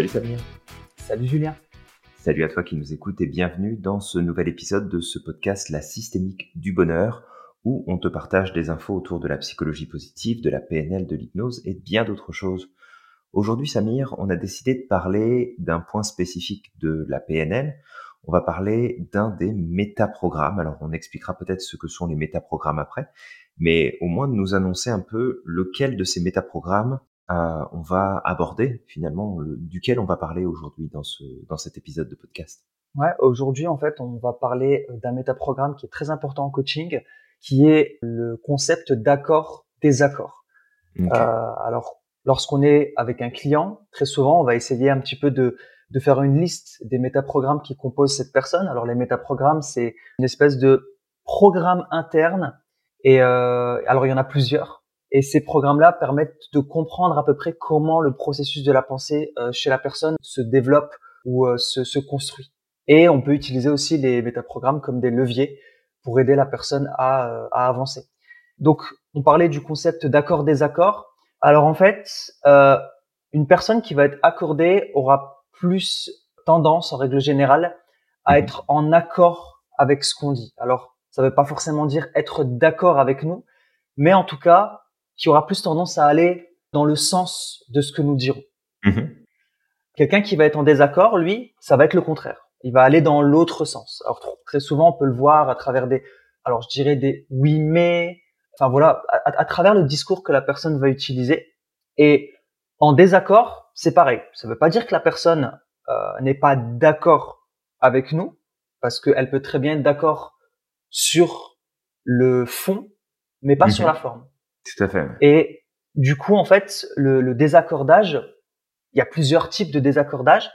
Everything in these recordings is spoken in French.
Salut Samir. Salut Julien. Salut à toi qui nous écoutes et bienvenue dans ce nouvel épisode de ce podcast La systémique du bonheur où on te partage des infos autour de la psychologie positive, de la PNL, de l'hypnose et bien d'autres choses. Aujourd'hui Samir, on a décidé de parler d'un point spécifique de la PNL. On va parler d'un des métaprogrammes. Alors on expliquera peut-être ce que sont les métaprogrammes après, mais au moins de nous annoncer un peu lequel de ces métaprogrammes euh, on va aborder finalement duquel on va parler aujourd'hui dans ce dans cet épisode de podcast. Ouais, aujourd'hui en fait, on va parler euh, d'un métaprogramme qui est très important en coaching, qui est le concept d'accord désaccord. Euh, alors, lorsqu'on est avec un client, très souvent, on va essayer un petit peu de de faire une liste des métaprogrammes qui composent cette personne. Alors les métaprogrammes, c'est une espèce de programme interne. Et euh, alors il y en a plusieurs. Et ces programmes-là permettent de comprendre à peu près comment le processus de la pensée euh, chez la personne se développe ou euh, se, se, construit. Et on peut utiliser aussi les métaprogrammes comme des leviers pour aider la personne à, euh, à avancer. Donc, on parlait du concept d'accord-désaccord. Alors en fait, une personne qui va être accordée aura plus tendance, en règle générale, à mhm. être en accord avec ce qu'on dit. Alors, ça ne veut pas forcément dire être d'accord avec nous, mais en tout cas, qui aura plus tendance à aller dans le sens de ce que nous dirons. Mhm. Quelqu'un qui va être en désaccord, lui, ça va être le contraire. Il va aller dans l'autre sens. Alors très souvent, on peut le voir à travers des, alors je dirais des oui mais, enfin voilà, à, travers le discours que la personne va utiliser. Et en désaccord, c'est pareil. Ça ne veut pas dire que la personne euh, n'est pas d'accord avec nous, parce qu'elle peut très bien être d'accord sur le fond, mais pas sur mhm. la forme. Tout à fait. Et du coup, en fait, le, le désaccordage, il y a plusieurs types de désaccordage,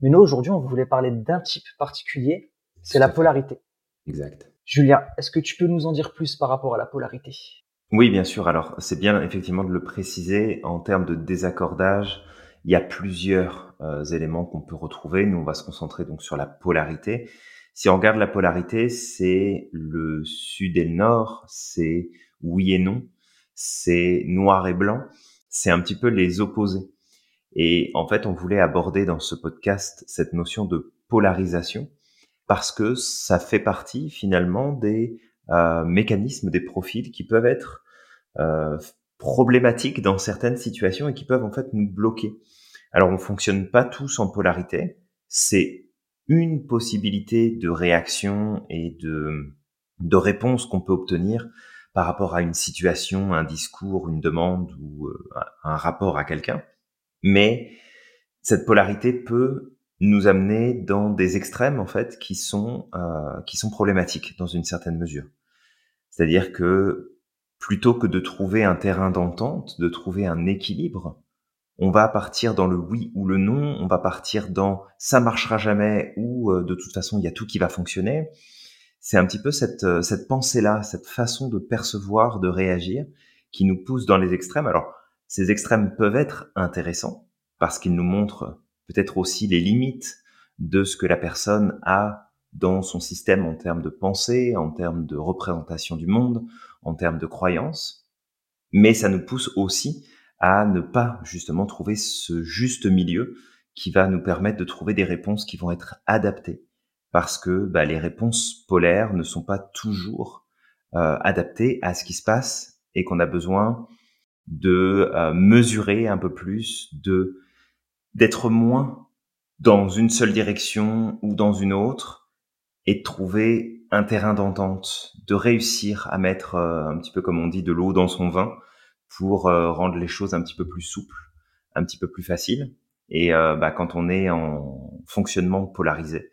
mais nous, aujourd'hui, on voulait parler d'un type particulier, c'est la polarité. Exact. Julien, est-ce que tu peux nous en dire plus par rapport à la polarité? Oui, bien sûr. Alors, c'est bien effectivement de le préciser. En termes de désaccordage, il y a plusieurs euh, éléments qu'on peut retrouver. Nous, on va se concentrer donc sur la polarité. Si on regarde la polarité, c'est le sud et le nord, c'est oui et non c'est noir et blanc, c'est un petit peu les opposés. Et en fait, on voulait aborder dans ce podcast cette notion de polarisation parce que ça fait partie finalement des euh, mécanismes, des profils qui peuvent être euh, problématiques dans certaines situations et qui peuvent en fait nous bloquer. Alors, on fonctionne pas tous en polarité. C'est une possibilité de réaction et de, de réponse qu'on peut obtenir par rapport à une situation, un discours, une demande ou euh, un rapport à quelqu'un. Mais cette polarité peut nous amener dans des extrêmes en fait qui sont euh, qui sont problématiques dans une certaine mesure. C'est-à-dire que plutôt que de trouver un terrain d'entente, de trouver un équilibre, on va partir dans le oui ou le non, on va partir dans ça marchera jamais ou euh, de toute façon il y a tout qui va fonctionner c'est un petit peu cette, euh, cette pensée-là, cette façon de percevoir, de réagir, qui nous pousse dans les extrêmes. Alors, ces extrêmes peuvent être intéressants parce qu'ils nous montrent peut-être aussi les limites de ce que la personne a dans son système en termes de pensée, en termes de représentation du monde, en termes de croyances. Mais ça nous pousse aussi à ne pas justement trouver ce juste milieu qui va nous permettre de trouver des réponses qui vont être adaptées parce que bah, les réponses polaires ne sont pas toujours euh, adaptées à ce qui se passe et qu'on a besoin de euh, mesurer un peu plus, de d'être moins dans une seule direction ou dans une autre et de trouver un terrain d'entente, de réussir à mettre euh, un petit peu comme on dit de l'eau dans son vin pour rendre les choses un petit peu plus souples, un petit peu plus faciles. Et bah, quand on est en fonctionnement polarisé,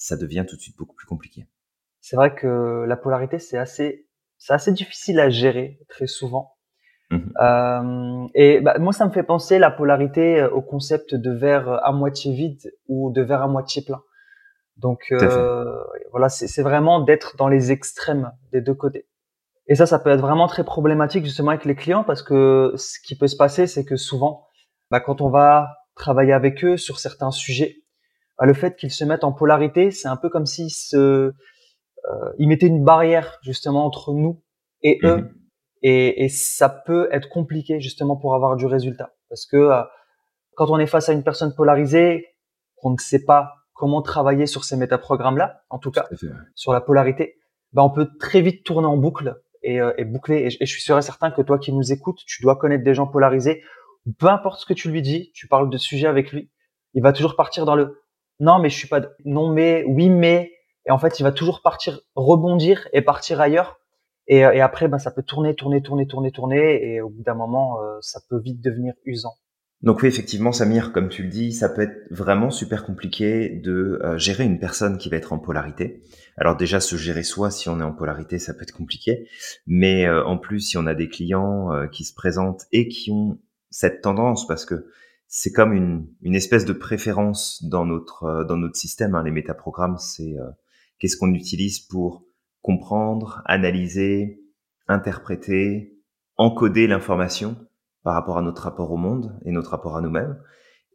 ça devient tout de suite beaucoup plus compliqué. C'est vrai que la polarité, c'est assez, c'est assez difficile à gérer très souvent. Mhm. Euh, et bah, moi, ça me fait penser la polarité euh, au concept de verre à moitié vide ou de verre à moitié plein. Donc euh, voilà, c'est vraiment d'être dans les extrêmes des deux côtés. Et ça, ça peut être vraiment très problématique justement avec les clients parce que ce qui peut se passer, c'est que souvent, bah, quand on va travailler avec eux sur certains sujets, bah, le fait qu'ils se mettent en polarité, c'est un peu comme s'ils se, euh, ils mettaient une barrière justement entre nous et eux, mhm. et, et, ça peut être compliqué justement pour avoir du résultat, parce que euh, quand on est face à une personne polarisée, qu'on ne sait pas comment travailler sur ces métaprogrammes-là, en tout cas, sur la polarité, ben on peut très vite tourner en boucle et, euh, et boucler. Et, je suis sûr et certain que toi qui nous écoutes, tu dois connaître des gens polarisés. Peu importe ce que tu lui dis, tu parles de sujet avec lui, il va toujours partir dans le non mais je suis pas non mais oui mais et en fait il va toujours partir rebondir et partir ailleurs et, euh, après ben ça peut tourner tourner tourner tourner tourner et au bout d'un moment euh, ça peut vite devenir usant. Donc oui, effectivement, Samir, comme tu le dis, ça peut être vraiment super compliqué de euh, gérer une personne qui va être en polarité. Alors déjà, se gérer soi, si on est en polarité, ça peut être compliqué. Mais en plus, si on a des clients qui se présentent et qui ont cette tendance, parce que c'est comme une, une, espèce de préférence dans notre dans notre système. Hein, les métaprogrammes, c'est qu'est-ce qu'on utilise pour comprendre, analyser, interpréter, encoder l'information par rapport à notre rapport au monde et notre rapport à nous-mêmes.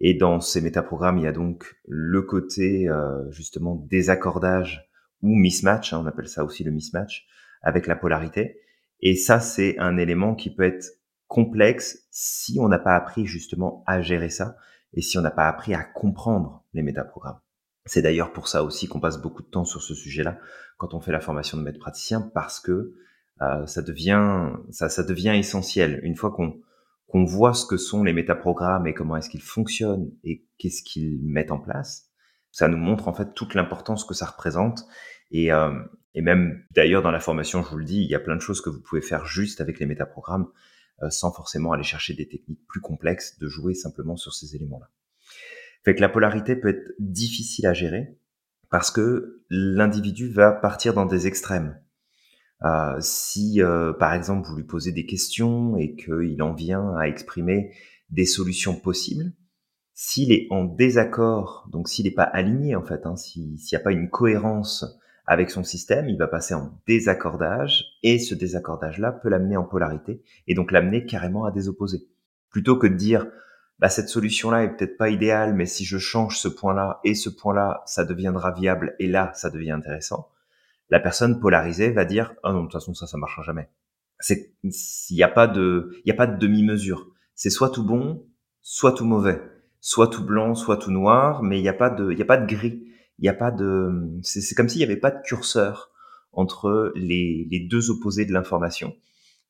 Et dans ces métaprogrammes, il y a donc le côté euh, justement désaccordage ou mismatch, hein, on appelle ça aussi le mismatch, avec la polarité. Et ça, c'est un élément qui peut être complexe si on n'a pas appris justement à gérer ça et si on n'a pas appris à comprendre les métaprogrammes. C'est d'ailleurs pour ça aussi qu'on passe beaucoup de temps sur ce sujet-là quand on fait la formation de maître praticien parce que euh, ça devient ça, ça devient essentiel une fois qu'on qu'on voit ce que sont les métaprogrammes et comment est-ce qu'ils fonctionnent et qu'est-ce qu'ils mettent en place, ça nous montre en fait toute l'importance que ça représente. Et, euh, et même d'ailleurs dans la formation, je vous le dis, il y a plein de choses que vous pouvez faire juste avec les métaprogrammes sans forcément aller chercher des techniques plus complexes de jouer simplement sur ces éléments-là. Fait que la polarité peut être difficile à gérer parce que l'individu va partir dans des extrêmes. Euh, si, euh, par exemple, vous lui posez des questions et qu'il en vient à exprimer des solutions possibles, s'il est en désaccord, donc s'il n'est pas aligné en fait, hein, s'il n'y a pas une cohérence avec son système, il va passer en désaccordage et ce désaccordage-là peut l'amener en polarité et donc l'amener carrément à des opposés. Plutôt que de dire bah, cette solution-là est peut-être pas idéale, mais si je change ce point-là et ce point-là, ça deviendra viable et là, ça devient intéressant la personne polarisée va dire ah non de toute façon ça ça marchera jamais. C'est il n'y a pas de il y a pas de demi-mesure. C'est soit tout bon, soit tout mauvais, soit tout blanc, soit tout noir, mais il n'y a pas de il y a pas de gris. Il n'y a pas de c'est comme s'il n'y avait pas de curseur entre les, deux opposés de l'information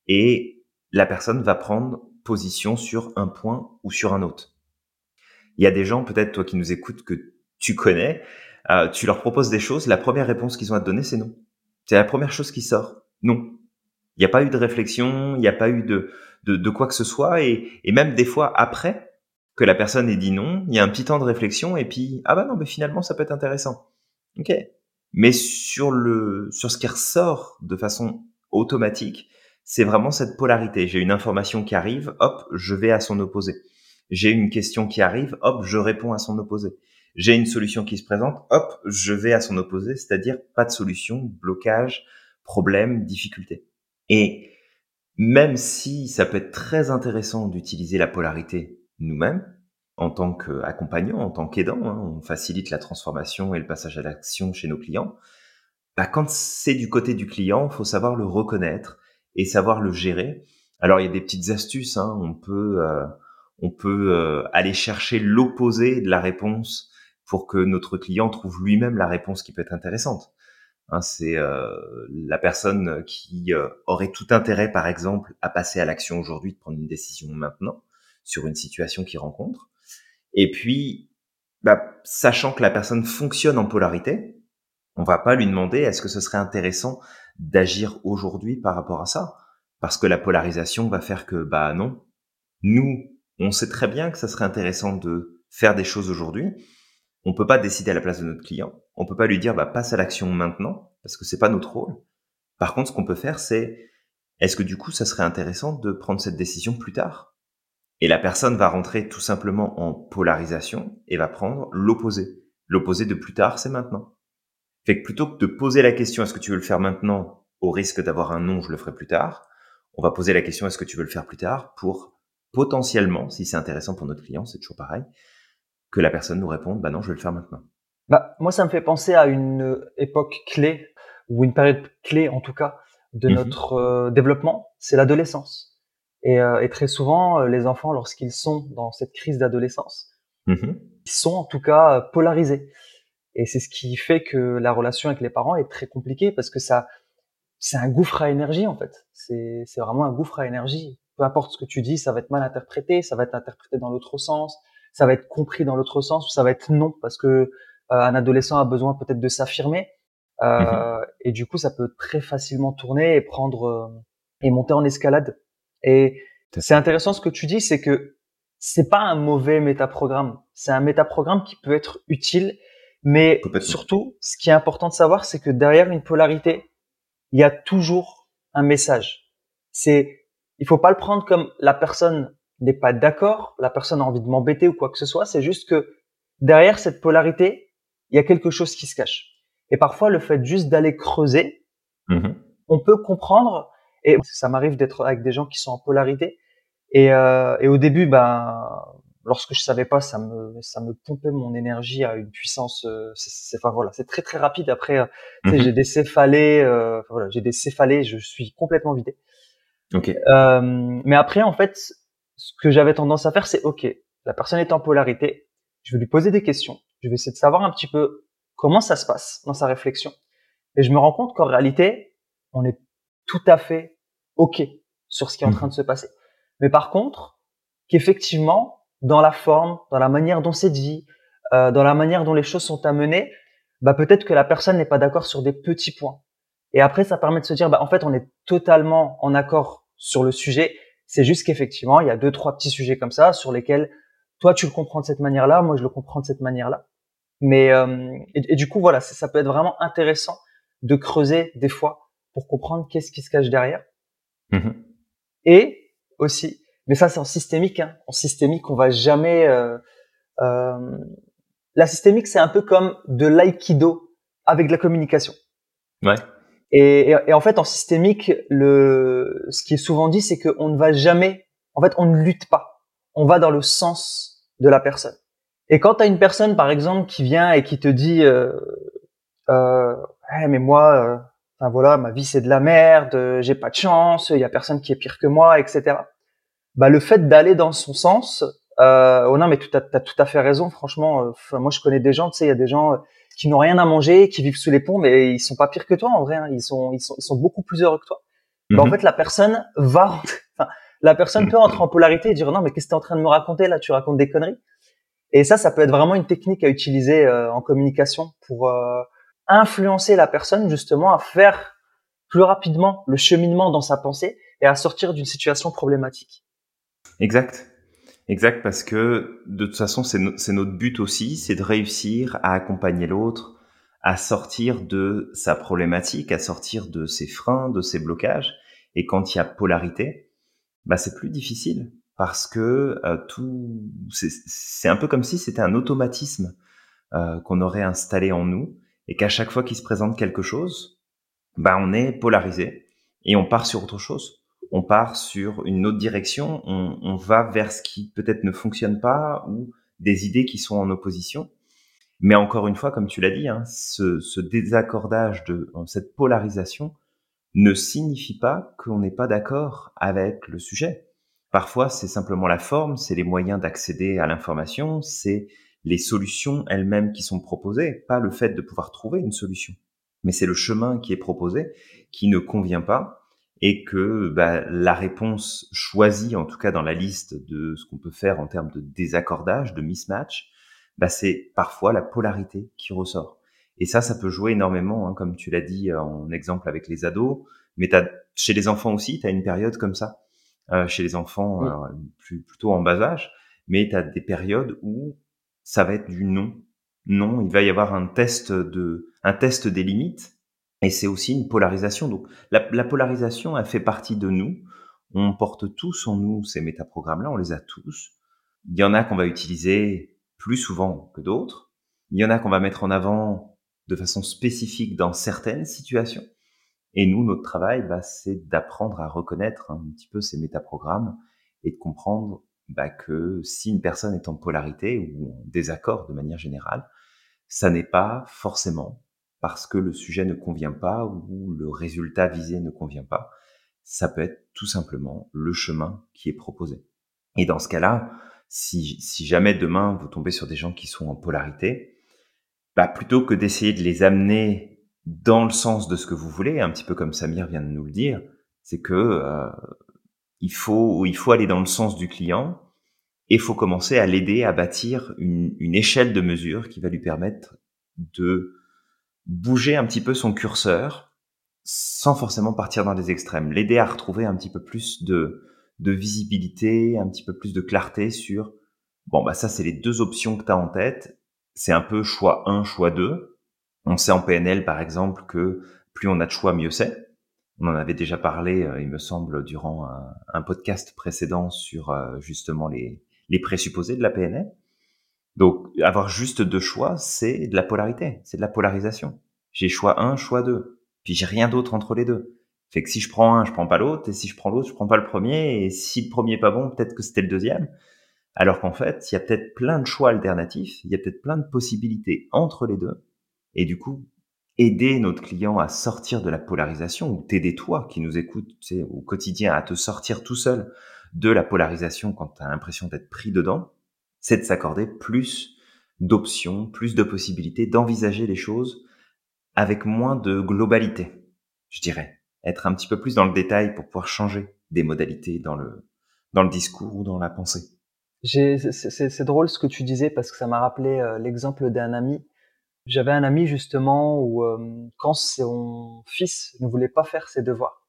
et la personne va prendre position sur un point ou sur un autre. Il y a des gens, peut-être toi qui nous écoutes, que tu connais, euh, tu leur proposes des choses, la première réponse qu'ils ont à te donner, c'est non. C'est la première chose qui sort. Non. Il n'y a pas eu de réflexion, il n'y a pas eu de, de, de, quoi que ce soit, et, et même des fois après que la personne ait dit non, il y a un petit temps de réflexion, et puis ah bah non, mais finalement ça peut être intéressant. Ok. Mais sur le sur ce qui ressort de façon automatique, c'est vraiment cette polarité. J'ai une information qui arrive, hop, je vais à son opposé. J'ai une question qui arrive, hop, je réponds à son opposé j'ai une solution qui se présente, hop, je vais à son opposé, c'est-à-dire pas de solution, blocage, problème, difficulté. Et même si ça peut être très intéressant d'utiliser la polarité nous-mêmes, en tant qu'accompagnant, en tant qu'aidant, hein, on facilite la transformation et le passage à l'action chez nos clients. Bah, quand c'est du côté du client, faut savoir le reconnaître et savoir le gérer. Alors il y a des petites astuces, hein, on peut euh, on peut euh, aller chercher l'opposé de la réponse pour que notre client trouve lui-même la réponse qui peut être intéressante. Hein, c'est euh, la personne qui euh, aurait tout intérêt, par exemple, à passer à l'action aujourd'hui, de prendre une décision maintenant sur une situation qu'il rencontre. Et puis, bah, sachant que la personne fonctionne en polarité, on va pas lui demander est-ce que ce serait intéressant d'agir aujourd'hui par rapport à ça, parce que la polarisation va faire que bah non, nous, on sait très bien que ça serait intéressant de faire des choses aujourd'hui, on peut pas décider à la place de notre client. On peut pas lui dire bah passe à l'action maintenant parce que c'est pas notre rôle. Par contre, ce qu'on peut faire, c'est est-ce que du coup, ça serait intéressant de prendre cette décision plus tard? Et la personne va rentrer tout simplement en polarisation et va prendre l'opposé. L'opposé de plus tard, c'est maintenant. Fait que plutôt que de poser la question est-ce que tu veux le faire maintenant au risque d'avoir un non, je le ferai plus tard, on va poser la question est-ce que tu veux le faire plus tard pour potentiellement, si c'est intéressant pour notre client, c'est toujours pareil, que la personne nous réponde bah non, je vais le faire maintenant. Bah, moi, ça me fait penser à une époque clé, ou une période clé en tout cas, de mhm. notre euh, développement, c'est l'adolescence. Et, et très souvent, les enfants, lorsqu'ils sont dans cette crise d'adolescence, mmh ils sont en tout cas polarisés. Et c'est ce qui fait que la relation avec les parents est très compliquée parce que ça, c'est un gouffre à énergie en fait. C'est, vraiment un gouffre à énergie. Peu importe ce que tu dis, ça va être mal interprété, ça va être interprété dans l'autre sens, ça va être compris dans l'autre sens ou ça va être non parce que euh, un adolescent a besoin peut-être de s'affirmer. Euh, mm-hmm. Et du coup, ça peut très facilement tourner et prendre euh, et monter en escalade. Et c'est intéressant ce que tu dis, c'est que c'est pas un mauvais métaprogramme. C'est un métaprogramme qui peut être utile mais surtout, ce qui est important de savoir, c'est que derrière une polarité, il y a toujours un message. C'est, il faut pas le prendre comme la personne n'est pas d'accord, la personne a envie de m'embêter ou quoi que ce soit. C'est juste que derrière cette polarité, il y a quelque chose qui se cache. Et parfois, le fait juste d'aller creuser, mmh on peut comprendre. Et ça m'arrive d'être avec des gens qui sont en polarité. Et, euh, et au début, ben, lorsque je savais pas, ça me ça me pompait mon énergie à une puissance. Euh, c'est enfin voilà, c'est très très rapide. Après, euh, mhm. j'ai des céphalées, euh, voilà, j'ai des céphalées, je suis complètement vidé. Ok. Euh, mais après, en fait, ce que j'avais tendance à faire, c'est ok, la personne est en polarité, je vais lui poser des questions, je vais essayer de savoir un petit peu comment ça se passe dans sa réflexion, et je me rends compte qu'en réalité, on est tout à fait ok sur ce qui est en mhm. train de se passer. Mais par contre, qu'effectivement, dans la forme, dans la manière dont c'est dit, euh, dans la manière dont les choses sont amenées, bah peut-être que la personne n'est pas d'accord sur des petits points. Et après, ça permet de se dire, bah en fait, on est totalement en accord sur le sujet. C'est juste qu'effectivement, il y a deux, trois petits sujets comme ça sur lesquels toi tu le comprends de cette manière-là, moi je le comprends de cette manière-là. Mais euh, et, du coup, voilà, ça peut être vraiment intéressant de creuser des fois pour comprendre qu'est-ce qui se cache derrière. Mmh et aussi, mais ça, c'est en systémique. Hein. En systémique, on va jamais. Euh, euh... La systémique, c'est un peu comme de l'aïkido avec de la communication. Ouais. Et, et, en fait, en systémique, le, ce qui est souvent dit, c'est qu'on ne va jamais. En fait, on ne lutte pas. On va dans le sens de la personne. Et quand tu as une personne, par exemple, qui vient et qui te dit, euh, euh, mais moi, euh, enfin voilà, ma vie c'est de la merde, j'ai pas de chance, il y a personne qui est pire que moi, etc bah, le fait d'aller dans son sens, euh, oh non, mais tu as, as, tout à fait raison. Franchement, euh, moi je connais des gens, tu sais, il y a des gens euh, qui n'ont rien à manger, qui vivent sous les ponts, mais ils sont pas pires que toi en vrai. Hein. Ils sont, ils sont, ils sont beaucoup plus heureux que toi. Bah, en mhm. fait, la personne va, enfin, la personne peut entrer en polarité et dire non, mais qu'est-ce que tu es en train de me raconter là Tu racontes des conneries? Et ça, ça peut être vraiment une technique à utiliser euh, en communication pour euh, influencer la personne justement à faire plus rapidement le cheminement dans sa pensée et à sortir d'une situation problématique. Exact. Exact, parce que de toute façon, c'est notre but aussi, c'est de réussir à accompagner l'autre, à sortir de sa problématique, à sortir de ses freins, de ses blocages. Et quand il y a polarité, bah c'est plus difficile parce que euh, tout, c'est un peu comme si c'était un automatisme euh, qu'on aurait installé en nous et qu'à chaque fois qu'il se présente quelque chose, bah on est polarisé et on part sur autre chose on part sur une autre direction, on, va vers ce qui peut-être ne fonctionne pas ou des idées qui sont en opposition. Mais encore une fois, comme tu l'as dit, hein, ce, désaccordage de cette polarisation ne signifie pas qu'on n'est pas d'accord avec le sujet. Parfois, c'est simplement la forme, c'est les moyens d'accéder à l'information, c'est les solutions elles-mêmes qui sont proposées, pas le fait de pouvoir trouver une solution. Mais c'est le chemin qui est proposé qui ne convient pas et que bah, la réponse choisie, en tout cas dans la liste de ce qu'on peut faire en termes de désaccordage, de mismatch, bah, c'est parfois la polarité qui ressort. Et ça, ça peut jouer énormément, hein, comme tu l'as dit en exemple avec les ados, mais as, chez les enfants aussi, tu as une période comme ça, euh, chez les enfants euh, plus, plutôt en bas âge, mais tu as des périodes où ça va être du non. Non, il va y avoir un test de, un test des limites et c'est aussi une polarisation. Donc la, la, polarisation, elle fait partie de nous. On porte tous en nous ces métaprogrammes-là, on les a tous. Il y en a qu'on va utiliser plus souvent que d'autres. Il y en a qu'on va mettre en avant de façon spécifique dans certaines situations. Et nous, notre travail, bah, c'est d'apprendre à reconnaître un petit peu ces métaprogrammes et de comprendre bah, que si une personne est en polarité ou en désaccord de manière générale, ça n'est pas forcément parce que le sujet ne convient pas ou le résultat visé ne convient pas. ça peut être tout simplement le chemin qui est proposé. Et dans ce cas-là, si, si jamais demain vous tombez sur des gens qui sont en polarité, bah plutôt que d'essayer de les amener dans le sens de ce que vous voulez, un petit peu comme Samir vient de nous le dire, c'est que euh, il faut il faut aller dans le sens du client et il faut commencer à l'aider à bâtir une, une échelle de mesure qui va lui permettre de bouger un petit peu son curseur sans forcément partir dans les extrêmes, l'aider à retrouver un petit peu plus de, de visibilité, un petit peu plus de clarté sur, bon, bah ça c'est les deux options que tu as en tête, c'est un peu choix 1, choix 2. On sait en PNL par exemple que plus on a de choix, mieux c'est. On en avait déjà parlé, euh, il me semble, durant un, podcast précédent sur euh, justement les, les présupposés de la PNL. Donc, avoir juste deux choix, c'est de la polarité, c'est de la polarisation. J'ai choix 1, choix 2 puis j'ai rien d'autre entre les deux. Fait que si je prends un, je prends pas l'autre, et si je prends l'autre, je prends pas le premier, et si le premier est pas bon, peut-être que c'était le deuxième. Alors qu'en fait, il y a peut-être plein de choix alternatifs, il y a peut-être plein de possibilités entre les deux, et du coup, aider notre client à sortir de la polarisation, ou t'aider toi qui nous écoutes au quotidien à te sortir tout seul de la polarisation quand tu as l'impression d'être pris dedans, c'est de s'accorder plus d'options, plus de possibilités, d'envisager les choses avec moins de globalité, je dirais. Être un petit peu plus dans le détail pour pouvoir changer des modalités dans le, dans le discours ou dans la pensée. C'est drôle ce que tu disais parce que ça m'a rappelé euh, l'exemple d'un ami. J'avais un ami justement où euh, quand son fils ne voulait pas faire ses devoirs,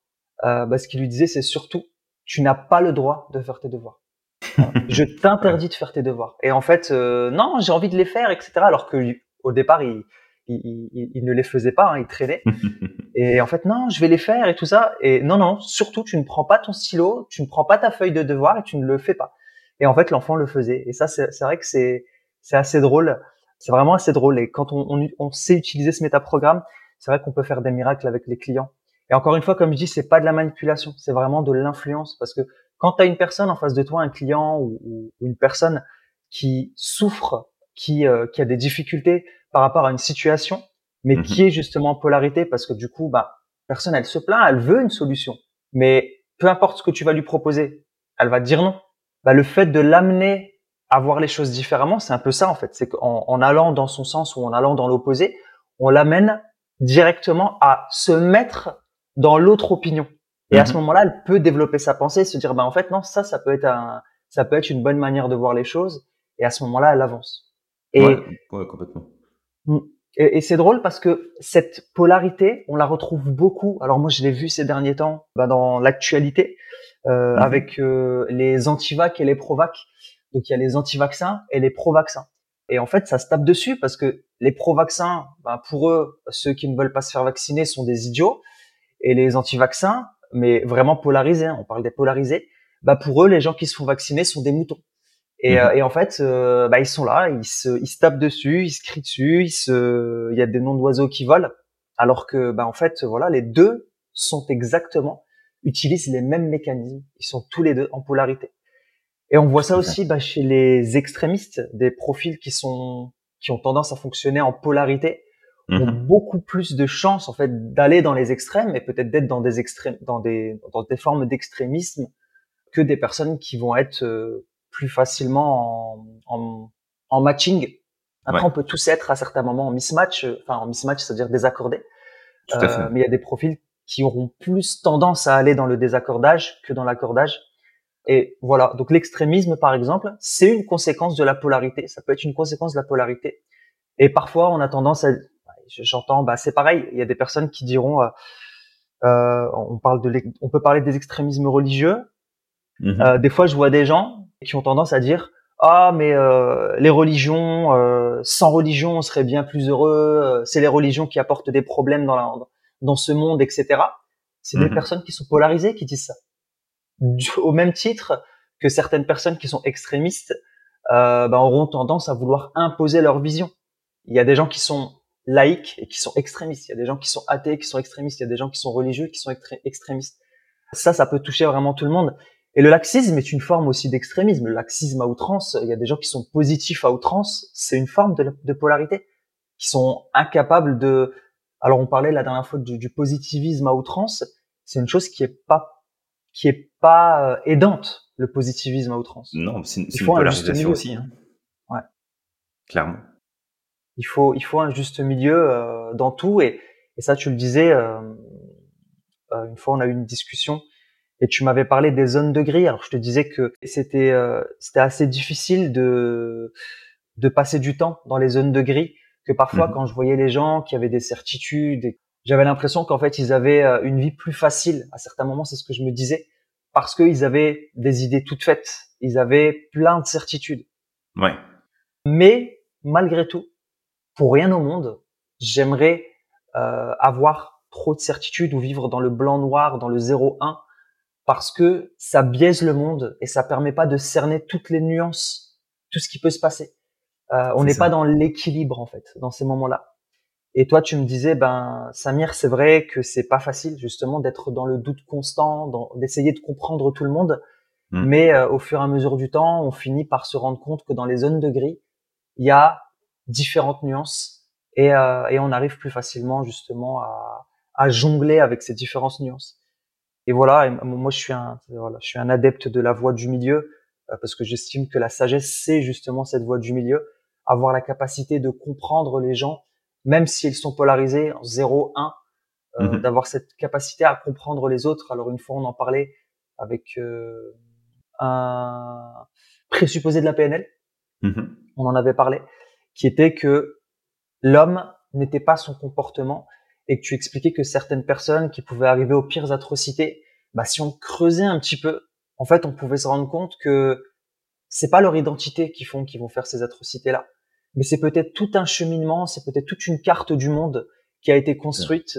euh, bah, ce qu'il lui disait c'est surtout tu n'as pas le droit de faire tes devoirs. je t'interdis de faire tes devoirs. Et en fait, euh, non, j'ai envie de les faire, etc. Alors que au départ, il, il, ne les faisait pas, hein, il traînait. et en fait, non, je vais les faire et tout ça. Et non, non, surtout, tu ne prends pas ton stylo, tu ne prends pas ta feuille de devoir et tu ne le fais pas. Et en fait, l'enfant le faisait. Et ça, c'est vrai que c'est assez drôle. C'est vraiment assez drôle. Et quand on, on, on sait utiliser ce métaprogramme, c'est vrai qu'on peut faire des miracles avec les clients. Et encore une fois, comme je dis, c'est pas de la manipulation, c'est vraiment de l'influence. Parce que quand tu as une personne en face de toi, un client ou, ou une personne qui souffre, qui, euh, qui a des difficultés par rapport à une situation, mais mhm. qui est justement en polarité parce que du coup, bah, personne, elle se plaint, elle veut une solution. Mais peu importe ce que tu vas lui proposer, elle va dire non. Bah, le fait de l'amener à voir les choses différemment, c'est un peu ça en fait. C'est qu'en en allant dans son sens ou en allant dans l'opposé, on l'amène directement à se mettre dans l'autre opinion. Et à ce mhm. moment-là, elle peut développer sa pensée, se dire, bah en fait non, ça, ça peut être un, ça peut être une bonne manière de voir les choses. Et à ce moment-là, elle avance. Et ouais complètement. Mm. Et, c'est drôle parce que cette polarité, on la retrouve beaucoup. Alors moi, je l'ai vu ces derniers temps bah, dans l'actualité euh, mhm. avec euh, les antivacs et les provacs. Donc il y a les anti-vaccins et les pro-vaccins. Et en fait, ça se tape dessus parce que les pro-vaccins, bah, pour eux, ceux qui ne veulent pas se faire vacciner sont des idiots. Et les anti-vaccins, mais vraiment polarisés, hein, on parle des polarisés, bah pour eux, les gens qui se font vacciner sont des moutons. Et, mhm. euh, et, en fait, euh, bah, ils sont là, ils se, ils se tapent dessus, ils se crient dessus, ils se, il y a des noms d'oiseaux qui volent, alors que, bah, en fait, voilà, les deux sont exactement utilisent les mêmes mécanismes. Ils sont tous les deux en polarité. Et on voit ça aussi bah, chez les extrémistes, des profils qui sont qui ont tendance à fonctionner en polarité, ont mhm. beaucoup plus de chances en fait d'aller dans les extrêmes et peut-être d'être dans des extrêmes, dans des dans des formes d'extrémisme que des personnes qui vont être euh, plus facilement en, en, en matching. Après, on peut tous être à certains moments en mismatch, euh, enfin en mismatch, c'est-à-dire désaccordé. Euh, mais il y a des profils qui auront plus tendance à aller dans le désaccordage que dans l'accordage. Et voilà. Donc l'extrémisme, par exemple, c'est une conséquence de la polarité. Ça peut être une conséquence de la polarité. Et parfois, on a tendance à, j'entends, bah c'est pareil. Il y a des personnes qui diront, euh, euh on parle de, on peut parler des extrémismes religieux. Mm-hmm. Euh, des fois, je vois des gens qui ont tendance à dire ah mais euh, les religions euh, sans religion on serait bien plus heureux euh, c'est les religions qui apportent des problèmes dans la, dans ce monde etc c'est des mhm. personnes qui sont polarisées qui disent ça au même titre que certaines personnes qui sont extrémistes euh, ben, auront tendance à vouloir imposer leur vision. Il y a des gens qui sont laïcs et qui sont extrémistes. Il y a des gens qui sont athées qui sont extrémistes. Il y a des gens qui sont religieux qui sont extrémistes. Ça ça peut toucher vraiment tout le monde. Et le laxisme est une forme aussi d'extrémisme. Le laxisme à outrance, il y a des gens qui sont positifs à outrance, c'est une forme de, polarité, qui sont incapables de... Alors on parlait la dernière fois du, positivisme à outrance, c'est une chose qui est pas qui est pas euh, aidante, le positivisme à outrance. Non, c'est une, une polarisation aussi. Hein. Ouais. Clairement. Il faut, il faut un juste milieu euh, dans tout. Et, et, ça, tu le disais, euh, euh, une fois, on a eu une discussion et tu m'avais parlé des zones de gris. Alors, je te disais que c'était, c'était assez difficile de, de passer du temps dans les zones de gris. Que parfois, mmh quand je voyais les gens qui avaient des certitudes, j'avais l'impression qu'en fait, ils avaient une vie plus facile. À certains moments, c'est ce que je me disais parce qu'ils avaient des idées toutes faites. Ils avaient plein de certitudes. Ouais. Mais malgré tout, pour rien au monde, j'aimerais euh, avoir trop de certitude ou vivre dans le blanc-noir, dans le 0-1, parce que ça biaise le monde et ça permet pas de cerner toutes les nuances, tout ce qui peut se passer. Euh, on n'est pas dans l'équilibre en fait dans ces moments-là. Et toi, tu me disais, ben Samir, c'est vrai que c'est pas facile justement d'être dans le doute constant, d'essayer de comprendre tout le monde. Mmh. Mais euh, au fur et à mesure du temps, on finit par se rendre compte que dans les zones de gris, il y a différentes nuances et, euh, et on arrive plus facilement justement à, à, jongler avec ces différentes nuances. Et voilà, moi je suis un, voilà, je suis un adepte de la voie du milieu euh, parce que j'estime que la sagesse c'est justement cette voie du milieu, avoir la capacité de comprendre les gens, même s'ils sont polarisés en 0, 1, euh, mhm. d'avoir cette capacité à comprendre les autres. Alors une fois on en parlait avec euh, un présupposé de la PNL, mhm. on en avait parlé qui était que l'homme n'était pas son comportement et que tu expliquais que certaines personnes qui pouvaient arriver aux pires atrocités, bah, si on creusait un petit peu, en fait, on pouvait se rendre compte que c'est pas leur identité qui font qu'ils vont faire ces atrocités-là, mais c'est peut-être tout un cheminement, c'est peut-être toute une carte du monde qui a été construite,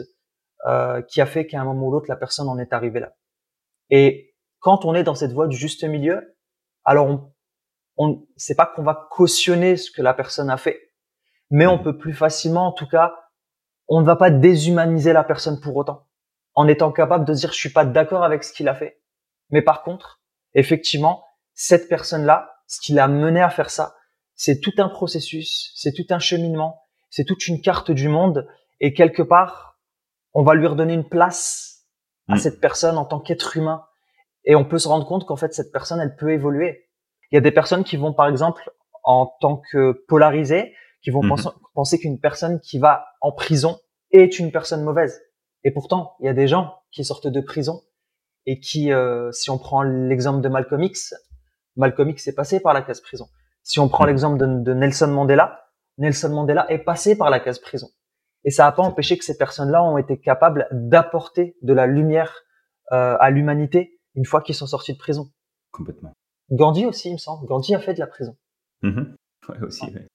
euh, qui a fait qu'à un moment ou l'autre, la personne en est arrivée là. Et quand on est dans cette voie du juste milieu, alors on, on c'est pas qu'on va cautionner ce que la personne a fait, mais on peut plus facilement, en tout cas, on ne va pas déshumaniser la personne pour autant, en étant capable de dire je suis pas d'accord avec ce qu'il a fait. Mais par contre, effectivement, cette personne-là, ce qui l'a mené à faire ça, c'est tout un processus, c'est tout un cheminement, c'est toute une carte du monde, et quelque part, on va lui redonner une place à mm. cette personne en tant qu'être humain, et on peut se rendre compte qu'en fait cette personne, elle peut évoluer. Il y a des personnes qui vont, par exemple, en tant que polarisées, qui vont mhm. penser, qu'une personne qui va en prison est une personne mauvaise. Et pourtant, il y a des gens qui sortent de prison et qui, euh, si on prend l'exemple de Malcolm X, Malcolm X est passé par la case prison. Si on prend mhm. l'exemple de, Nelson Mandela, Nelson Mandela est passé par la case prison. Et ça n'a pas empêché que ces personnes-là ont été capables d'apporter de la lumière euh, à l'humanité une fois qu'ils sont sortis de prison. Complètement. Gandhi aussi, il me semble. Gandhi a fait de la prison. Mmh ouais, aussi. Ouais.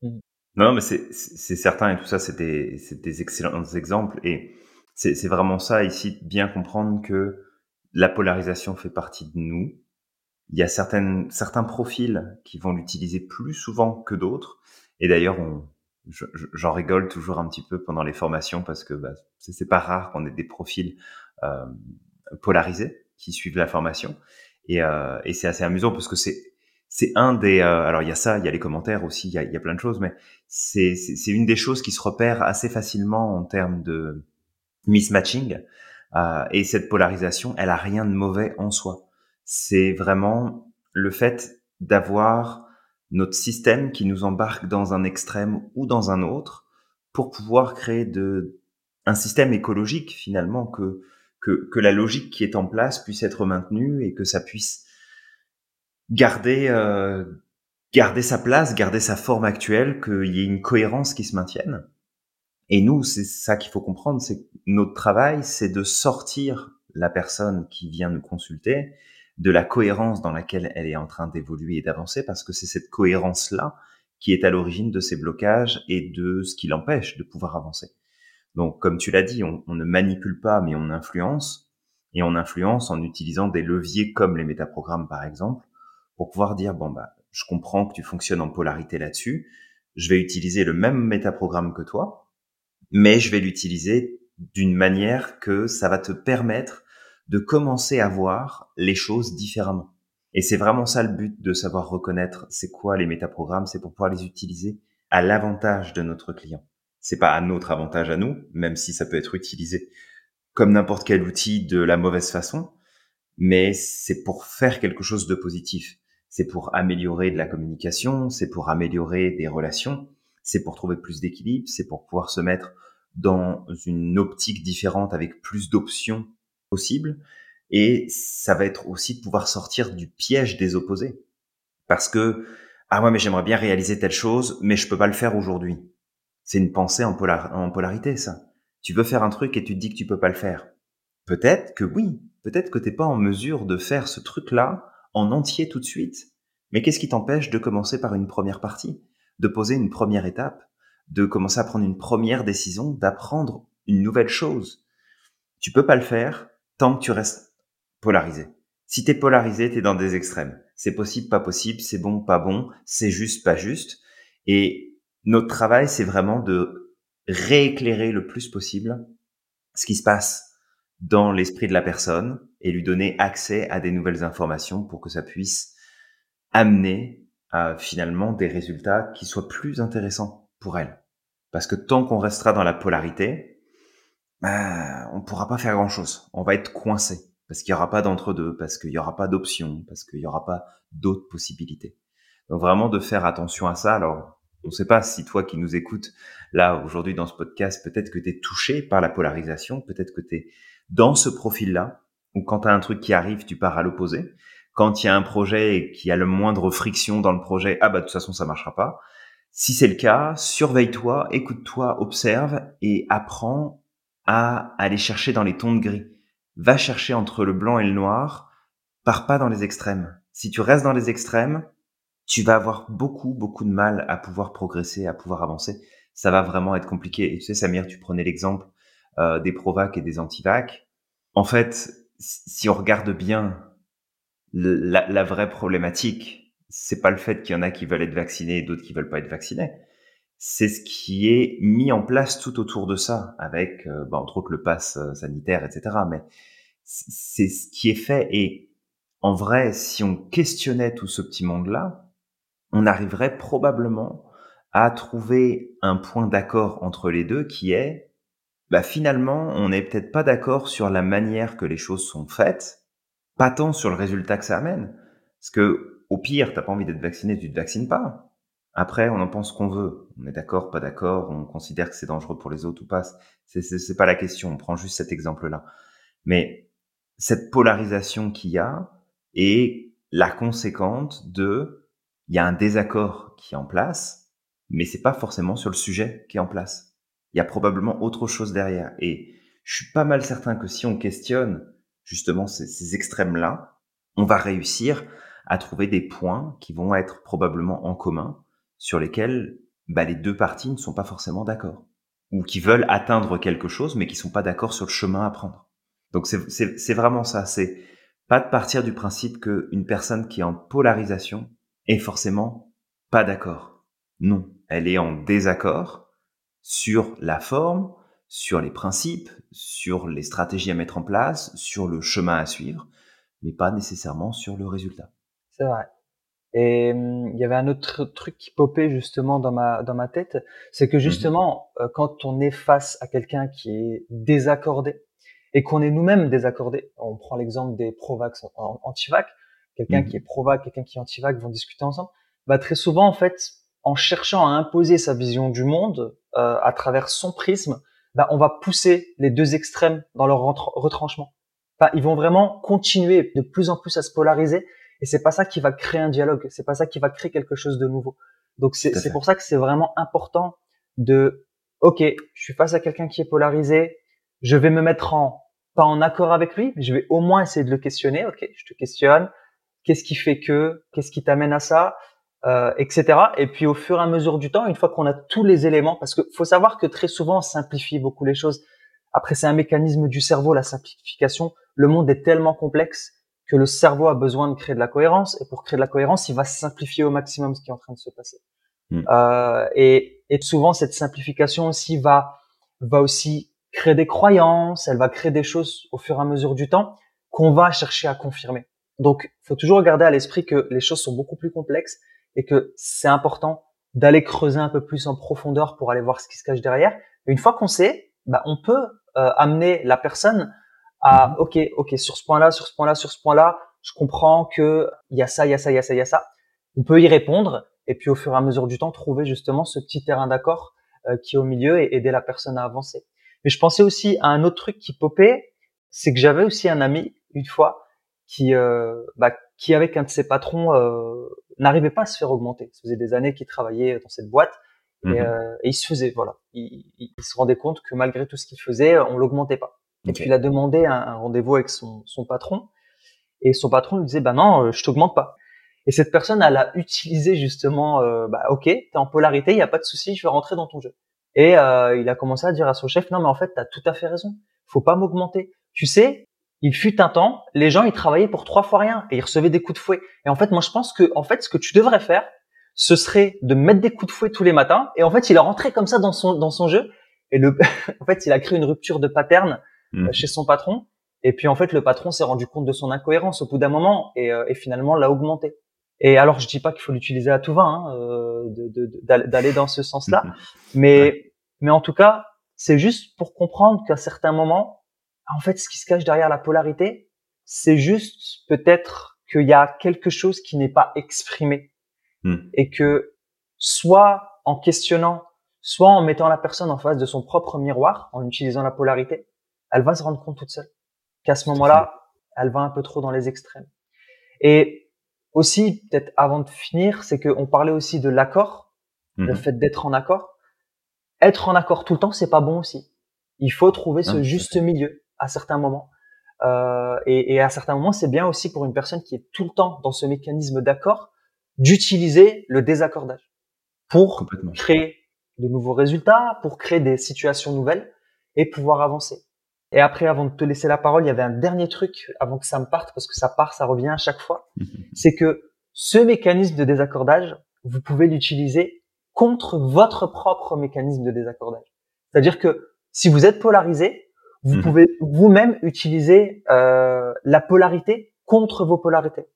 Mmh. Non, mais c'est certain et tout ça, c'est des, des excellents exemples et c'est vraiment ça ici, bien comprendre que la polarisation fait partie de nous. Il y a certaines, certains profils qui vont l'utiliser plus souvent que d'autres. Et d'ailleurs, j'en rigole toujours un petit peu pendant les formations parce que bah, c'est pas rare qu'on ait des profils euh, polarisés qui suivent la formation. Et, euh, et c'est assez amusant parce que c'est c'est un des. Euh, alors il y a ça, il y a les commentaires aussi, il y a, y a plein de choses, mais c'est c'est une des choses qui se repère assez facilement en termes de mismatching. Euh, et cette polarisation, elle a rien de mauvais en soi. C'est vraiment le fait d'avoir notre système qui nous embarque dans un extrême ou dans un autre pour pouvoir créer de un système écologique finalement que que, que la logique qui est en place puisse être maintenue et que ça puisse garder euh, garder sa place, garder sa forme actuelle, qu'il y ait une cohérence qui se maintienne. Et nous, c'est ça qu'il faut comprendre, c'est que notre travail, c'est de sortir la personne qui vient nous consulter de la cohérence dans laquelle elle est en train d'évoluer et d'avancer, parce que c'est cette cohérence-là qui est à l'origine de ces blocages et de ce qui l'empêche de pouvoir avancer. Donc, comme tu l'as dit, on, ne manipule pas, mais on influence. Et on influence en utilisant des leviers comme les métaprogrammes, par exemple, pour pouvoir dire, bon, bah, je comprends que tu fonctionnes en polarité là-dessus. Je vais utiliser le même métaprogramme que toi, mais je vais l'utiliser d'une manière que ça va te permettre de commencer à voir les choses différemment. Et c'est vraiment ça le but de savoir reconnaître c'est quoi les métaprogrammes, c'est pour pouvoir les utiliser à l'avantage de notre client c'est pas à notre avantage à nous, même si ça peut être utilisé comme n'importe quel outil de la mauvaise façon. mais c'est pour faire quelque chose de positif. C'est pour améliorer de la communication, c'est pour améliorer des relations, c'est pour trouver plus d'équilibre, c'est pour pouvoir se mettre dans une optique différente avec plus d'options Et ça va être aussi de pouvoir sortir du piège des opposés. Parce que, ah ouais, mais j'aimerais bien réaliser telle chose, mais je peux pas le faire aujourd'hui. C'est une pensée en, en polarité, ça. Tu veux faire un truc et tu te dis que tu peux pas le faire. Peut-être que oui, peut-être que t'es pas en mesure de faire ce truc-là en entier tout de suite. Mais qu'est-ce qui t'empêche de commencer par une première partie, de poser une première étape, de commencer à prendre une première décision, d'apprendre une nouvelle chose? Tu peux pas le faire tant que tu restes polarisé. Si t'es polarisé, t'es dans des extrêmes. C'est possible, pas possible, c'est bon, pas bon, c'est juste, pas juste. Et notre travail, c'est vraiment de rééclairer le plus possible ce qui se passe dans l'esprit de la personne et lui donner accès à des nouvelles informations pour que ça puisse amener à finalement des résultats qui soient plus intéressants pour elle. Parce que tant qu'on restera dans la polarité, bah, on pourra pas faire grand chose. On va être coincé parce qu'il y aura pas d'entre-deux, parce qu'il y aura pas d'options, parce qu'il y aura pas d'autres possibilités. Donc vraiment de faire attention à ça. Alors, on ne sait pas si toi qui nous écoutes là aujourd'hui dans ce podcast, peut-être que tu es touché par la polarisation, peut-être que tu es dans ce profil-là, où quand tu as un truc qui arrive, tu pars à l'opposé. Quand il y a un projet et qu'il y a le moindre friction dans le projet, ah bah de toute façon ça marchera pas. Si c'est le cas, surveille-toi, écoute-toi, observe et apprends à aller chercher dans les tons de gris. Va chercher entre le blanc et le noir, pars pas dans les extrêmes. Si tu restes dans les extrêmes, tu vas avoir beaucoup, beaucoup de mal à pouvoir progresser, à pouvoir avancer. Ça va vraiment être compliqué. Et tu sais, Samir, tu prenais l'exemple euh, des Provac et des Antivac. En fait, si on regarde bien, la, la vraie problématique, c'est pas le fait qu'il y en a qui veulent être vaccinés et d'autres qui veulent pas être vaccinés. C'est ce qui est mis en place tout autour de ça, avec, euh, bah, entre autres, le pass euh, sanitaire, etc. Mais c'est ce qui est fait. Et en vrai, si on questionnait tout ce petit monde-là, on arriverait probablement à trouver un point d'accord entre les deux qui est bah finalement, on n'est peut-être pas d'accord sur la manière que les choses sont faites, pas tant sur le résultat que ça amène. Parce que, au pire, t'as pas envie d'être vacciné, tu te vaccines pas. Après, on en pense qu'on veut. On est d'accord, pas d'accord, on considère que c'est dangereux pour les autres ou pas. C'est, c'est, pas la question. On prend juste cet exemple-là. Mais cette polarisation qu'il y a est la conséquente de, il y a un désaccord qui est en place, mais c'est pas forcément sur le sujet qui est en place il y a probablement autre chose derrière. Et je suis pas mal certain que si on questionne justement ces, extrêmes-là, on va réussir à trouver des points qui vont être probablement en commun, sur lesquels bah, les deux parties ne sont pas forcément d'accord, ou qui veulent atteindre quelque chose, mais qui sont pas d'accord sur le chemin à prendre. Donc c'est vraiment ça, c'est pas de partir du principe qu'une personne qui est en polarisation est forcément pas d'accord. Non, elle est en désaccord, sur la forme, sur les principes, sur les stratégies à mettre en place, sur le chemin à suivre, mais pas nécessairement sur le résultat. C'est vrai. Et hum, il y avait un autre truc qui popait justement dans ma dans ma tête, c'est que mmh justement euh, quand on est face à quelqu'un qui est désaccordé et qu'on est nous-mêmes désaccordés, on prend l'exemple des provax anti-vac, quelqu'un mmh qui est provac, quelqu'un qui est anti-vac vont discuter ensemble, bah très souvent en fait en cherchant à imposer sa vision du monde euh, à travers son prisme, bah, on va pousser les deux extrêmes dans leur retranchement. Enfin, ils vont vraiment continuer de plus en plus à se polariser, et c'est pas ça qui va créer un dialogue, c'est pas ça qui va créer quelque chose de nouveau. Donc c'est pour ça que c'est vraiment important de, ok, je suis face à quelqu'un qui est polarisé, je vais me mettre en pas en accord avec lui, mais je vais au moins essayer de le questionner. Ok, je te questionne. Qu'est-ce qui fait que Qu'est-ce qui t'amène à ça euh, etc. Et puis au fur et à mesure du temps, une fois qu'on a tous les éléments, parce que faut savoir que très souvent on simplifie beaucoup les choses. Après, c'est un mécanisme du cerveau, la simplification. Le monde est tellement complexe que le cerveau a besoin de créer de la cohérence, et pour créer de la cohérence, il va simplifier au maximum ce qui est en train de se passer. Hmm. Euh, et, et, souvent, cette simplification aussi va va aussi créer des croyances, elle va créer des choses au fur et à mesure du temps qu'on va chercher à confirmer. Donc, il faut toujours garder à l'esprit que les choses sont beaucoup plus complexes et que c'est important d'aller creuser un peu plus en profondeur pour aller voir ce qui se cache derrière. une fois qu'on sait, bah, on peut euh, amener la personne à mhm. ok, ok, sur ce point-là, sur ce point-là, sur ce point-là, je comprends que il y a ça, il y a ça, il y a ça, il y a ça. On peut y répondre et puis au fur et à mesure du temps trouver justement ce petit terrain d'accord euh, qui est au milieu et aider la personne à avancer. Mais je pensais aussi à un autre truc qui popait, c'est que j'avais aussi un ami une fois qui euh, bah, qui avec un de ses patrons euh, n'arrivait pas à se faire augmenter. Ça faisait des années qu'il travaillait dans cette boîte et, mhm. euh, et, il se faisait voilà, il, il, se rendait compte que malgré tout ce qu'il faisait, on l'augmentait pas. Et puis il a demandé un, un rendez-vous avec son, son patron et son patron lui disait bah non, euh, je t'augmente pas. Et cette personne, elle a utilisé justement, euh, bah ok, t'es en polarité, il y a pas de souci, je vais rentrer dans ton jeu. Et euh, il a commencé à dire à son chef, non mais en fait, t'as tout à fait raison, faut pas m'augmenter. Tu sais, il fut un temps, les gens ils travaillaient pour trois fois rien et ils recevaient des coups de fouet. Et en fait, moi je pense que en fait, ce que tu devrais faire, ce serait de mettre des coups de fouet tous les matins. Et en fait, il a rentré comme ça dans son dans son jeu. Et le, en fait, il a créé une rupture de pattern mmh. chez son patron. Et puis en fait, le patron s'est rendu compte de son incohérence au bout d'un moment et, euh, et finalement l'a augmenté. Et alors, je dis pas qu'il faut l'utiliser à tout va, hein, euh, d'aller dans ce sens-là, mhm. mais mais en tout cas, c'est juste pour comprendre qu'à certains moments, en fait, ce qui se cache derrière la polarité, c'est juste peut-être qu'il y a quelque chose qui n'est pas exprimé hmm. et que soit en questionnant, soit en mettant la personne en face de son propre miroir, en utilisant la polarité, elle va se rendre compte toute seule qu'à ce moment-là, elle va un peu trop dans les extrêmes. Et aussi, peut-être avant de finir, c'est qu'on parlait aussi de l'accord, le mhm. fait d'être en accord. Être en accord tout le temps, c'est pas bon aussi. Il faut trouver ce juste milieu à certains moments. Euh, et, et, à certains moments, c'est bien aussi pour une personne qui est tout le temps dans ce mécanisme d'accord d'utiliser le désaccordage pour créer de nouveaux résultats, pour créer des situations nouvelles et pouvoir avancer. Et après, avant de te laisser la parole, il y avait un dernier truc avant que ça me parte, parce que ça part, ça revient à chaque fois. c'est que ce mécanisme de désaccordage, vous pouvez l'utiliser contre votre propre mécanisme de désaccordage. C'est-à-dire que si vous êtes polarisé, vous pouvez vous-même utiliser euh, la polarité contre vos polarités.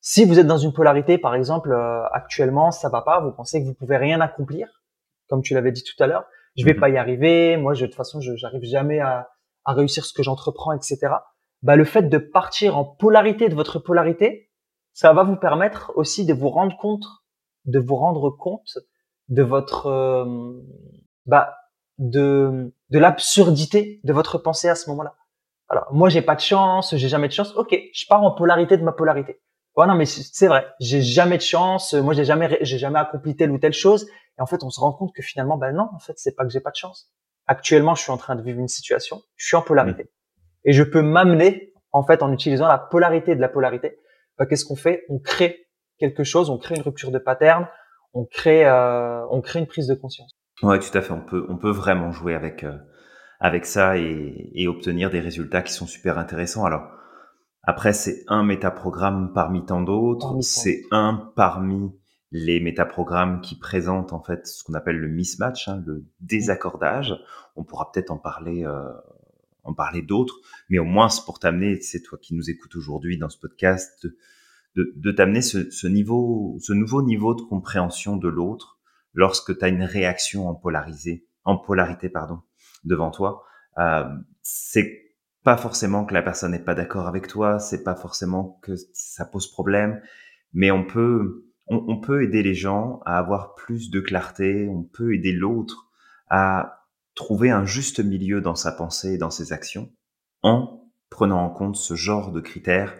Si vous êtes dans une polarité, par exemple, euh, actuellement, ça va pas, vous pensez que vous pouvez rien accomplir, comme tu l'avais dit tout à l'heure, je vais pas y arriver, moi, je, de toute façon, je j'arrive jamais à, à réussir ce que j'entreprends, etc. Bah, le fait de partir en polarité de votre polarité, ça va vous permettre aussi de vous rendre compte, de vous rendre compte de votre, euh, bah, de, de l'absurdité de votre pensée à ce moment-là. Alors, moi, j'ai pas de chance, j'ai jamais de chance. Ok, je pars en polarité de ma polarité. Ouais, non, mais c'est vrai, j'ai jamais de chance. Moi, j'ai jamais, j'ai jamais accompli telle ou telle chose. Et en fait, on se rend compte que finalement, ben non, en fait, c'est pas que j'ai pas de chance actuellement, je suis en train de vivre une situation, je suis en polarité. Et je peux m'amener, en fait, en utilisant la polarité de la polarité. Bah, Qu'est-ce qu'on fait? On crée quelque chose, on crée une rupture de pattern, on crée, euh, on crée une prise de conscience. Ouais, tout à fait. On peut, on peut vraiment jouer avec euh, avec ça et, et, obtenir des résultats qui sont super intéressants. Alors après, c'est un métaprogramme parmi tant d'autres. C'est un parmi les métaprogrammes qui présentent en fait ce qu'on appelle le mismatch, hein, le désaccordage. On pourra peut-être en parler, euh, en parler d'autres, mais au moins c'est pour t'amener, c'est toi qui nous écoutes aujourd'hui dans ce podcast, de, t'amener ce, niveau, ce nouveau niveau de compréhension de l'autre lorsque tu as une réaction en polarisé, en polarité pardon, devant toi. Euh, c'est pas forcément que la personne n'est pas d'accord avec toi, c'est pas forcément que ça pose problème, mais on peut on, peut aider les gens à avoir plus de clarté, on peut aider l'autre à trouver un juste milieu dans sa pensée et dans ses actions en prenant en compte ce genre de critères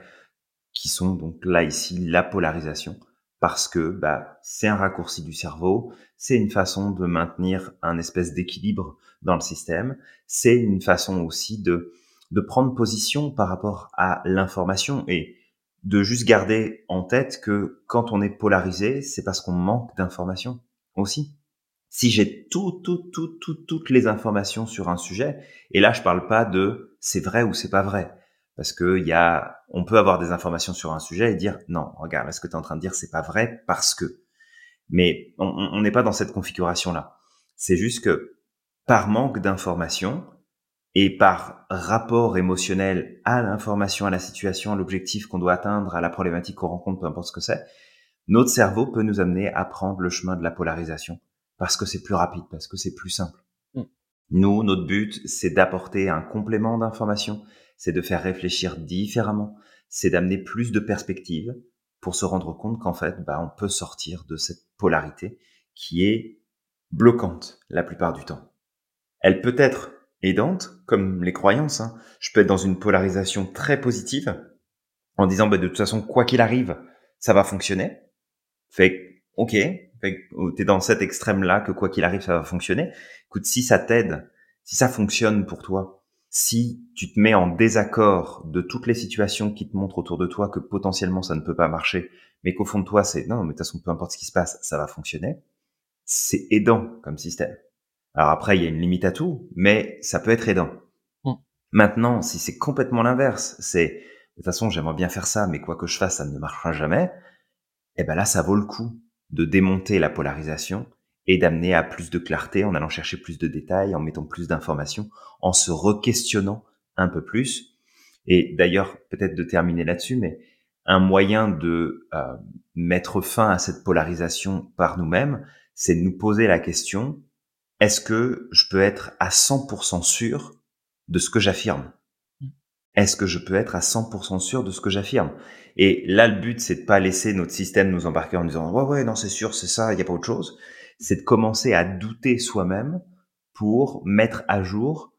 qui sont donc là ici la polarisation. Parce que bah, c'est un raccourci du cerveau, c'est une façon de maintenir un espèce d'équilibre dans le système, c'est une façon aussi de, de prendre position par rapport à l'information et de juste garder en tête que quand on est polarisé, c'est parce qu'on manque d'informations aussi. Si j'ai tout, tout, tout, tout, toutes les informations sur un sujet, et là je parle pas de c'est vrai ou c'est pas vrai, parce que y a, on peut avoir des informations sur un sujet et dire non, regarde, ce que tu es en train de dire c'est pas vrai parce que, mais on n'est pas dans cette configuration là. C'est juste que par manque d'informations, et par rapport émotionnel à l'information, à la situation, à l'objectif qu'on doit atteindre, à la problématique qu'on rencontre, peu importe ce que c'est, notre cerveau peut nous amener à prendre le chemin de la polarisation parce que c'est plus rapide, parce que c'est plus simple. Mm. Nous, notre but, c'est d'apporter un complément d'information c'est de faire réfléchir différemment, c'est d'amener plus de perspectives pour se rendre compte qu'en fait, bah, on peut sortir de cette polarité qui est bloquante la plupart du temps. Elle peut être aidante, comme les croyances. Hein. Je peux être dans une polarisation très positive en disant bah, de toute façon, quoi qu'il arrive, ça va fonctionner. Fait ok, fait t'es dans cet extrême-là que quoi qu'il arrive, ça va fonctionner. Écoute, si ça t'aide, si ça fonctionne pour toi, si tu te mets en désaccord de toutes les situations qui te montrent autour de toi que potentiellement ça ne peut pas marcher, mais qu'au fond de toi c'est non, mais de toute façon peu importe ce qui se passe, ça va fonctionner. C'est aidant comme système. Alors après, il y a une limite à tout, mais ça peut être aidant. Mm. Maintenant, si c'est complètement l'inverse, c'est de toute façon j'aimerais bien faire ça, mais quoi que je fasse, ça ne marchera jamais. Eh ben là, ça vaut le coup de démonter la polarisation et d'amener à plus de clarté en allant chercher plus de détails, en mettant plus d'informations, en se re-questionnant un peu plus. Et d'ailleurs, peut-être de terminer là-dessus, mais un moyen de euh, mettre fin à cette polarisation par nous-mêmes, c'est de nous poser la question, est-ce que je peux être à 100% sûr de ce que j'affirme? Est-ce que je peux être à 100% sûr de ce que j'affirme? Et là, le but, c'est de pas laisser notre système nous embarquer en disant, ouais, ouais, non, c'est sûr, c'est ça, il n'y a pas autre chose. C'est de commencer à douter soi-même pour mettre à jour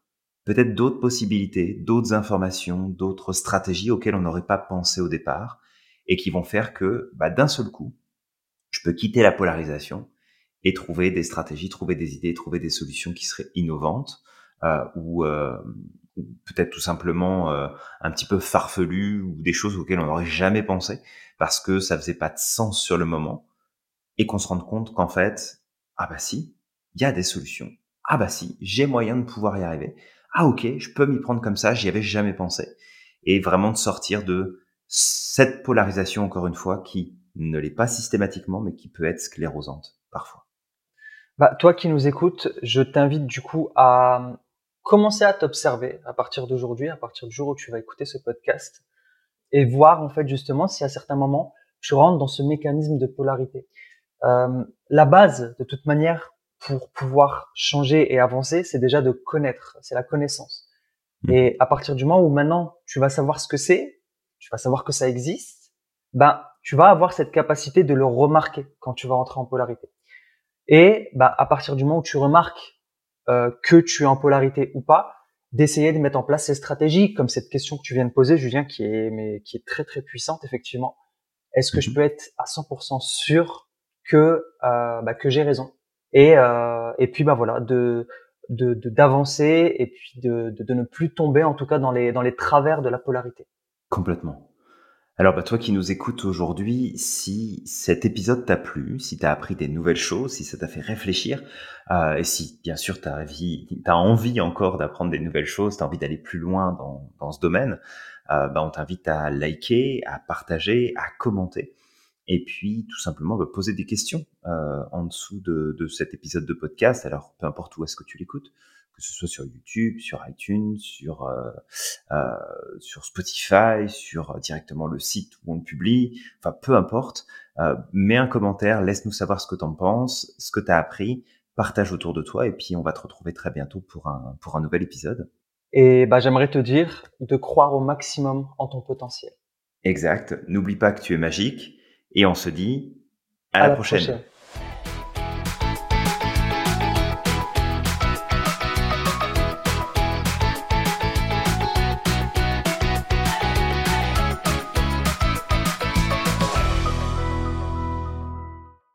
peut-être d'autres possibilités, d'autres informations, d'autres stratégies auxquelles on n'aurait pas pensé au départ et qui vont faire que bah, d'un seul coup, je peux quitter la polarisation et trouver des stratégies, trouver des idées, trouver des solutions qui seraient innovantes euh, ou, euh, peut-être tout simplement euh, un petit peu farfelues ou des choses auxquelles on n'aurait jamais pensé parce que ça faisait pas de sens sur le moment et qu'on se rende compte qu'en fait ah bah si, il y a des solutions. Ah bah si, j'ai moyen de pouvoir y arriver. Ah ok, je peux m'y prendre comme ça, j'y avais jamais pensé. Et vraiment de sortir de cette polarisation, encore une fois, qui ne l'est pas systématiquement, mais qui peut être sclérosante parfois. Bah, toi qui nous écoutes, je t'invite du coup à commencer à t'observer à partir d'aujourd'hui, à partir du jour où tu vas écouter ce podcast, et voir en fait justement si à certains moments tu rentres dans ce mécanisme de polarité. Euh, la base, de toute manière, pour pouvoir changer et avancer, c'est déjà de connaître, c'est la connaissance. Mmh. Et à partir du moment où maintenant tu vas savoir ce que c'est, tu vas savoir que ça existe, ben tu vas avoir cette capacité de le remarquer quand tu vas rentrer en polarité. Et ben, à partir du moment où tu remarques euh, que tu es en polarité ou pas, d'essayer de mettre en place ces stratégies, comme cette question que tu viens de poser, Julien, qui est mais qui est très très puissante effectivement. Est-ce que je mmh peux être à 100% sûr que euh, bah, que j'ai raison? Et euh, et puis bah voilà de de d'avancer et puis de, de, de ne plus tomber en tout cas dans les dans les travers de la polarité. Complètement. Alors, bah, toi qui nous écoutes aujourd'hui, si cet épisode t'a plu, si t'as appris des nouvelles choses, si ça t'a fait réfléchir, euh, et si bien sûr t'as envie, encore d'apprendre des nouvelles choses, t'as envie d'aller plus loin dans, dans ce domaine, euh, bah, on t'invite à liker, à partager, à commenter et puis tout simplement bah, poser des questions euh, en dessous de, de, cet épisode de podcast. Alors peu importe où est-ce que tu l'écoutes, que ce soit sur YouTube, sur iTunes, sur euh, euh, sur Spotify, sur euh, directement le site où on le publie, enfin peu importe. Euh, mets un commentaire, laisse-nous savoir ce que tu en penses, ce que tu as appris, partage autour de toi et puis on va te retrouver très bientôt pour un pour un nouvel épisode. Et bah j'aimerais te dire de croire au maximum en ton potentiel. Exact. N'oublie pas que tu es magique et on se dit à, la, prochaine.